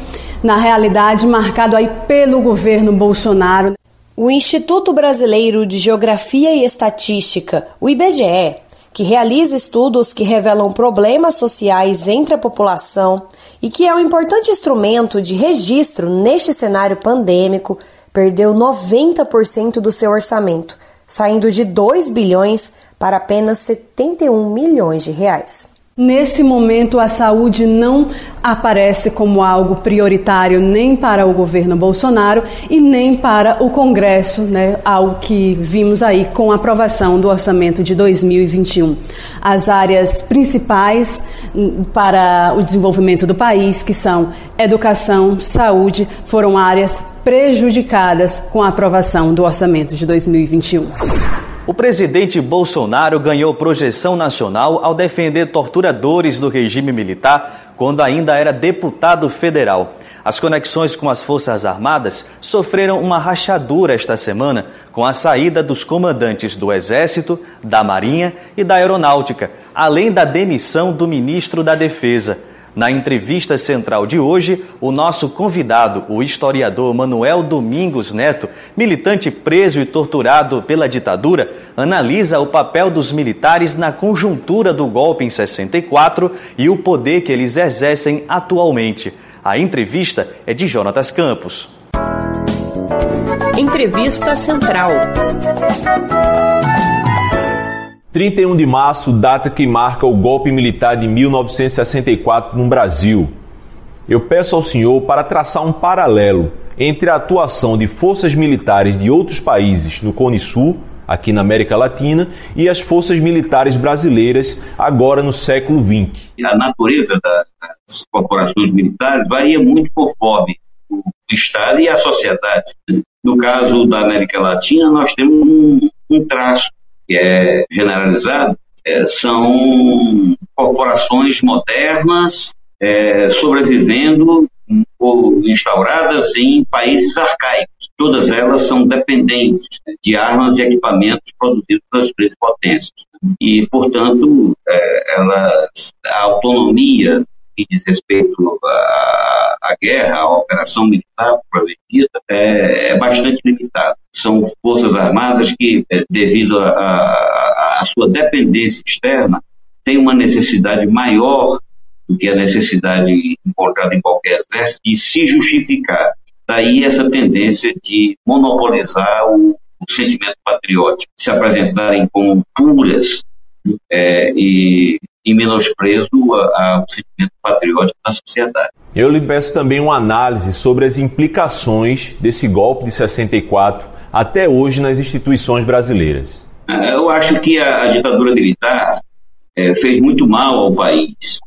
na realidade marcado aí pelo governo Bolsonaro. O Instituto Brasileiro de Geografia e Estatística, o IBGE, que realiza estudos que revelam problemas sociais entre a população e que é um importante instrumento de registro neste cenário pandêmico, perdeu 90% do seu orçamento, saindo de 2 bilhões para apenas 71 milhões de reais. Nesse momento, a saúde não aparece como algo prioritário nem para o governo Bolsonaro e nem para o Congresso, né, ao que vimos aí com a aprovação do orçamento de 2021. As áreas principais hum, para o desenvolvimento do país, que são educação, saúde, foram áreas prejudicadas com a aprovação do orçamento de 2021. O presidente Bolsonaro ganhou projeção nacional ao defender torturadores do regime militar quando ainda era deputado federal. As conexões com as Forças Armadas sofreram uma rachadura esta semana com a saída dos comandantes do Exército, da Marinha e da Aeronáutica, além da demissão do ministro da Defesa. Na entrevista central de hoje, o nosso convidado, o historiador Manuel Domingos Neto, militante preso e torturado pela ditadura, analisa o papel dos militares na conjuntura do golpe em 64 e o poder que eles exercem atualmente. A entrevista é de Jonatas Campos. Entrevista Central. 31 de março, data que marca o golpe militar de 1964 no Brasil. Eu peço ao senhor para traçar um paralelo entre a atuação de forças militares de outros países no Cone Sul, aqui na América Latina, e as forças militares brasileiras agora no século XX. A natureza das corporações militares varia muito conforme o Estado e a sociedade. No caso da América Latina, nós temos um, um traço que é generalizado, é, são corporações modernas é, sobrevivendo ou instauradas em países arcaicos. Todas elas são dependentes de armas e equipamentos produzidos pelas três potências. E, portanto, é, elas, a autonomia que diz respeito à, à guerra, à operação militar prometida, é, é bastante limitada. São forças armadas que, é, devido à sua dependência externa, têm uma necessidade maior do que a necessidade encontrada em qualquer exército de se justificar. Daí essa tendência de monopolizar o, o sentimento patriótico, se apresentarem como puras é, e em menosprezo ao sentimento patriótico da sociedade. Eu lhe peço também uma análise sobre as implicações desse golpe de 64 até hoje nas instituições brasileiras. É, eu acho que a, a ditadura militar é, fez muito mal ao país.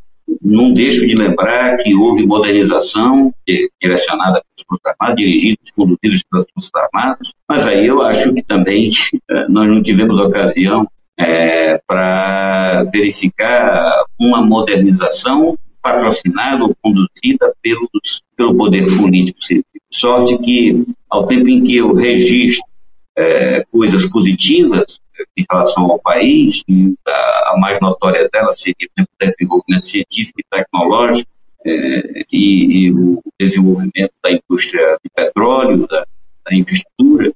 Não deixo de lembrar que houve modernização direcionada pelas Forças Armadas, dirigidas, conduzidas pelas Forças Armadas, mas aí eu acho que também nós não tivemos ocasião é, para verificar uma modernização patrocinada ou conduzida pelos, pelo poder político. Sorte que, ao tempo em que eu registro é, coisas positivas em relação ao país, a, a mais notória delas seria o desenvolvimento científico e tecnológico, é, e, e, o desenvolvimento da indústria de petróleo, da, da infraestrutura,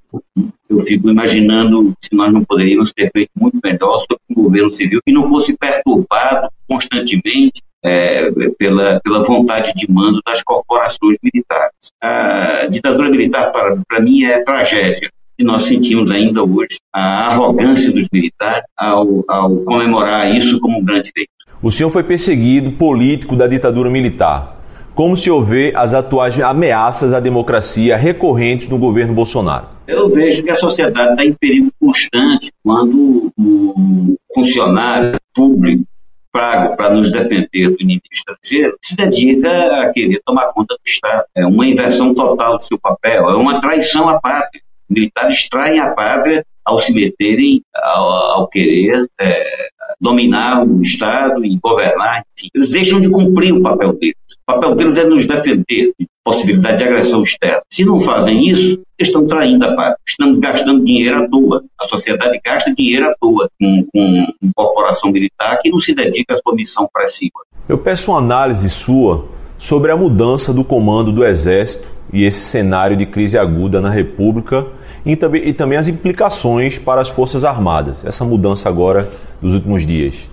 eu fico imaginando se nós não poderíamos ter feito muito melhor sobre um governo civil que não fosse perturbado constantemente é, pela, pela vontade de mando das corporações militares. A ditadura militar, para, para mim, é tragédia. e nós sentimos ainda hoje a arrogância dos militares ao, ao comemorar isso como um grande feito. O senhor foi perseguido político da ditadura militar. Como se houver as atuais ameaças à democracia recorrentes no governo Bolsonaro? Eu vejo que a sociedade está em perigo constante quando o funcionário público pago para nos defender do inimigo estrangeiro se dedica a querer tomar conta do Estado. É uma inversão total do seu papel, é uma traição à pátria. Militares traem a pátria ao se meterem, ao, ao querer é, dominar o Estado e governar, enfim. Eles deixam de cumprir o papel deles. O papel deles é nos defender de possibilidade de agressão externa. Se não fazem isso, estão traindo a pátria. Estamos gastando dinheiro à toa. A sociedade gasta dinheiro à toa com, com corporação militar que não se dedica à sua missão passiva. Eu peço uma análise sua sobre a mudança do comando do Exército e esse cenário de crise aguda na República e também, e também as implicações para as Forças Armadas, essa mudança agora dos últimos dias.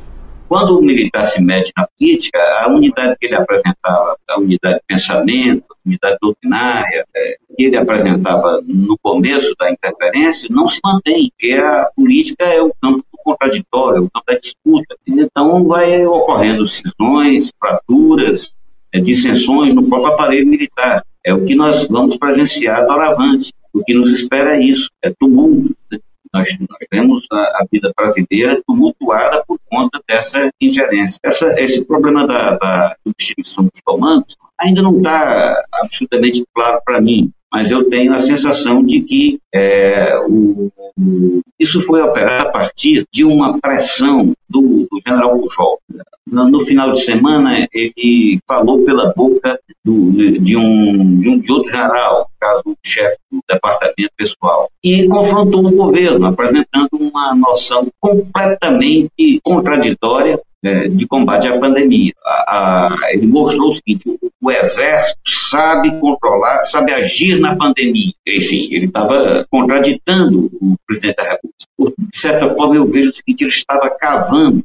Quando o militar se mete na política, a unidade que ele apresentava, a unidade de pensamento, a unidade doutrinária, é, que ele apresentava no começo da interferência, não se mantém, porque a política é o campo do contraditório, é o campo da disputa. Então vai ocorrendo cisões, fraturas, é, dissensões no próprio aparelho militar. É o que nós vamos presenciar doravante. O que nos espera é isso, é tumulto. Né? Nós, nós vemos a, a, vida brasileira tumultuada por conta dessa ingerência. Essa, esse problema da, da substituição dos comandos ainda não está absolutamente claro para mim mas eu tenho a sensação de que é, o, o, isso foi operado a partir de uma pressão do, do general Pujol. No, no, final de semana, ele falou pela boca do, de, um, de um de outro general, caso o chefe departamento pessoal, e confrontou o governo, apresentando uma noção completamente contraditória é, de combate à pandemia. A, a, ele mostrou o seguinte: o, o, exército sabe controlar, sabe agir na pandemia. Enfim, ele estava contraditando o presidente da República. De certa forma, eu vejo o seguinte: ele estava cavando,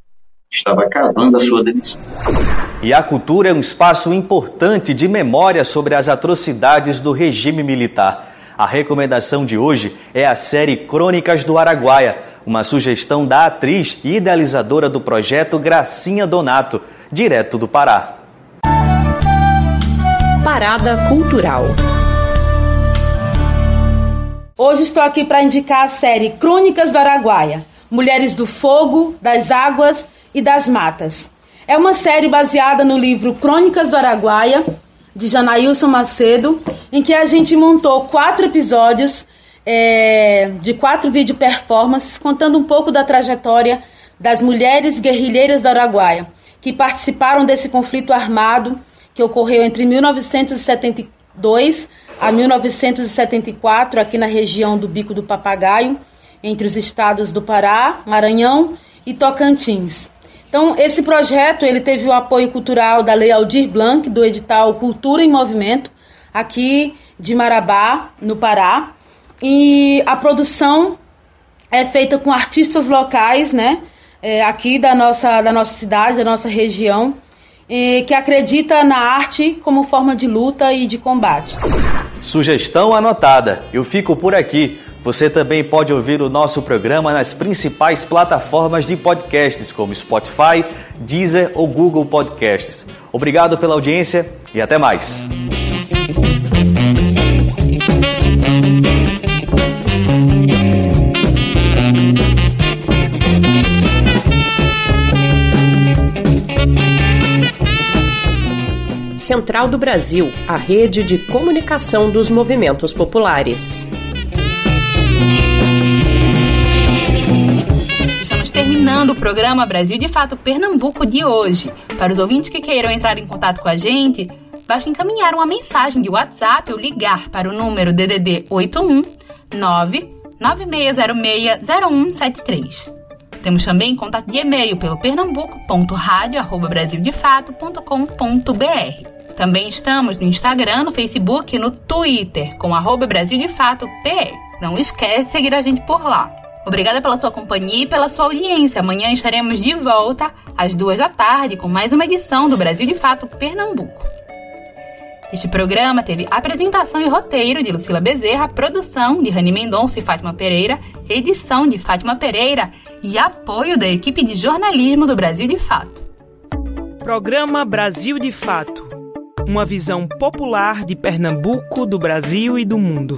estava cavando a sua demissão. E a cultura é um espaço importante de memória sobre as atrocidades do regime militar. A recomendação de hoje é a série Crônicas do Araguaia, uma sugestão da atriz e idealizadora do projeto Gracinha Donato, direto do Pará. Parada Cultural. Hoje estou aqui para indicar a série Crônicas do Araguaia, Mulheres do Fogo, das Águas e das Matas. É uma série baseada no livro Crônicas do Araguaia, de Janaílson Macedo, em que a gente montou quatro episódios é, de quatro vídeo performances contando um pouco da trajetória das mulheres guerrilheiras do Araguaia, que participaram desse conflito armado que ocorreu entre 1972 a 1974 aqui na região do Bico do Papagaio, entre os estados do Pará, Maranhão e Tocantins. Então, esse projeto ele teve o apoio cultural da Lei Aldir Blanc, do edital Cultura em Movimento, aqui de Marabá, no Pará. E a produção é feita com artistas locais, né? É, aqui da nossa, da nossa cidade, da nossa região, que acredita na arte como forma de luta e de combate. Sugestão anotada. Eu fico por aqui. Você também pode ouvir o nosso programa nas principais plataformas de podcasts, como Spotify, Deezer ou Google Podcasts. Obrigado pela audiência e até mais. Central do Brasil, a rede de comunicação dos movimentos populares. Terminando o programa Brasil de Fato Pernambuco de hoje. Para os ouvintes que queiram entrar em contato com a gente, basta encaminhar uma mensagem de WhatsApp ou ligar para o número DDD 81 996060173. Temos também contato de e-mail pelo pernambuco.radio@brasildefato.com.br. Também estamos no Instagram, no Facebook e no Twitter com arroba Brasil de Fato PR. Não esquece de seguir a gente por lá. Obrigada pela sua companhia e pela sua audiência. Amanhã estaremos de volta às duas da tarde com mais uma edição do Brasil de Fato Pernambuco. Este programa teve apresentação e roteiro de Lucila Bezerra, produção de Rani Mendonça e Fátima Pereira, edição de Fátima Pereira e apoio da equipe de jornalismo do Brasil de Fato. Programa Brasil de Fato. Uma visão popular de Pernambuco, do Brasil e do mundo.